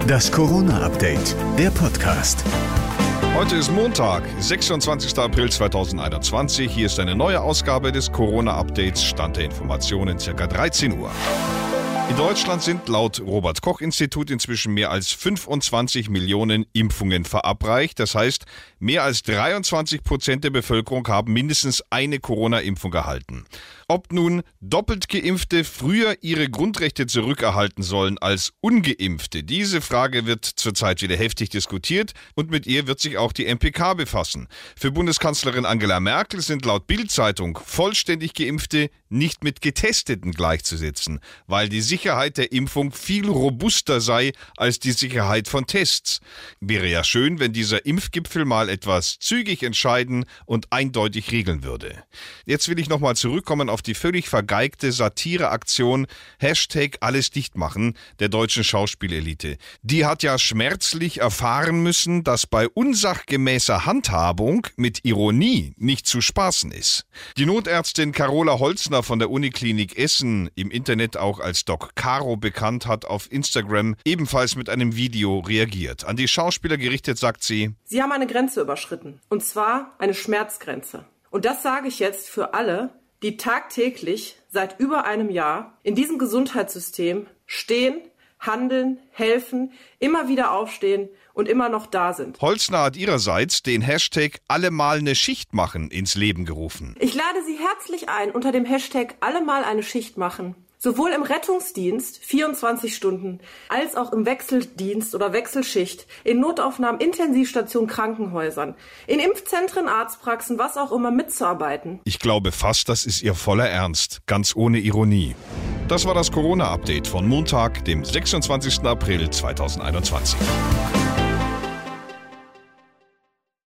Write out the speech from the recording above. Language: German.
Das Corona-Update, der Podcast. Heute ist Montag, 26. April 2021. Hier ist eine neue Ausgabe des Corona-Updates. Stand der Informationen circa 13 Uhr. In Deutschland sind laut Robert Koch Institut inzwischen mehr als 25 Millionen Impfungen verabreicht. Das heißt, mehr als 23 Prozent der Bevölkerung haben mindestens eine Corona-Impfung erhalten. Ob nun doppelt geimpfte früher ihre Grundrechte zurückerhalten sollen als ungeimpfte, diese Frage wird zurzeit wieder heftig diskutiert und mit ihr wird sich auch die MPK befassen. Für Bundeskanzlerin Angela Merkel sind laut Bild-Zeitung vollständig geimpfte nicht mit getesteten gleichzusetzen, weil die Sicherheit der Impfung viel robuster sei als die Sicherheit von Tests. Wäre ja schön, wenn dieser Impfgipfel mal etwas zügig entscheiden und eindeutig regeln würde. Jetzt will ich nochmal zurückkommen auf die völlig vergeigte Satireaktion Hashtag alles dicht machen der deutschen Schauspielelite. Die hat ja schmerzlich erfahren müssen, dass bei unsachgemäßer Handhabung mit Ironie nicht zu spaßen ist. Die Notärztin Carola Holzner von der Uniklinik Essen, im Internet auch als Doc Caro bekannt, hat auf Instagram ebenfalls mit einem Video reagiert. An die Schauspieler gerichtet sagt sie, Sie haben eine Grenze überschritten. Und zwar eine Schmerzgrenze. Und das sage ich jetzt für alle, die tagtäglich seit über einem Jahr in diesem Gesundheitssystem stehen, handeln, helfen, immer wieder aufstehen und immer noch da sind. Holzner hat ihrerseits den Hashtag alle mal eine Schicht machen ins Leben gerufen. Ich lade Sie herzlich ein, unter dem Hashtag alle mal eine Schicht machen sowohl im Rettungsdienst 24 Stunden als auch im Wechseldienst oder Wechselschicht, in Notaufnahmen, Intensivstationen, Krankenhäusern, in Impfzentren, Arztpraxen, was auch immer mitzuarbeiten. Ich glaube fast, das ist ihr voller Ernst, ganz ohne Ironie. Das war das Corona-Update von Montag, dem 26. April 2021.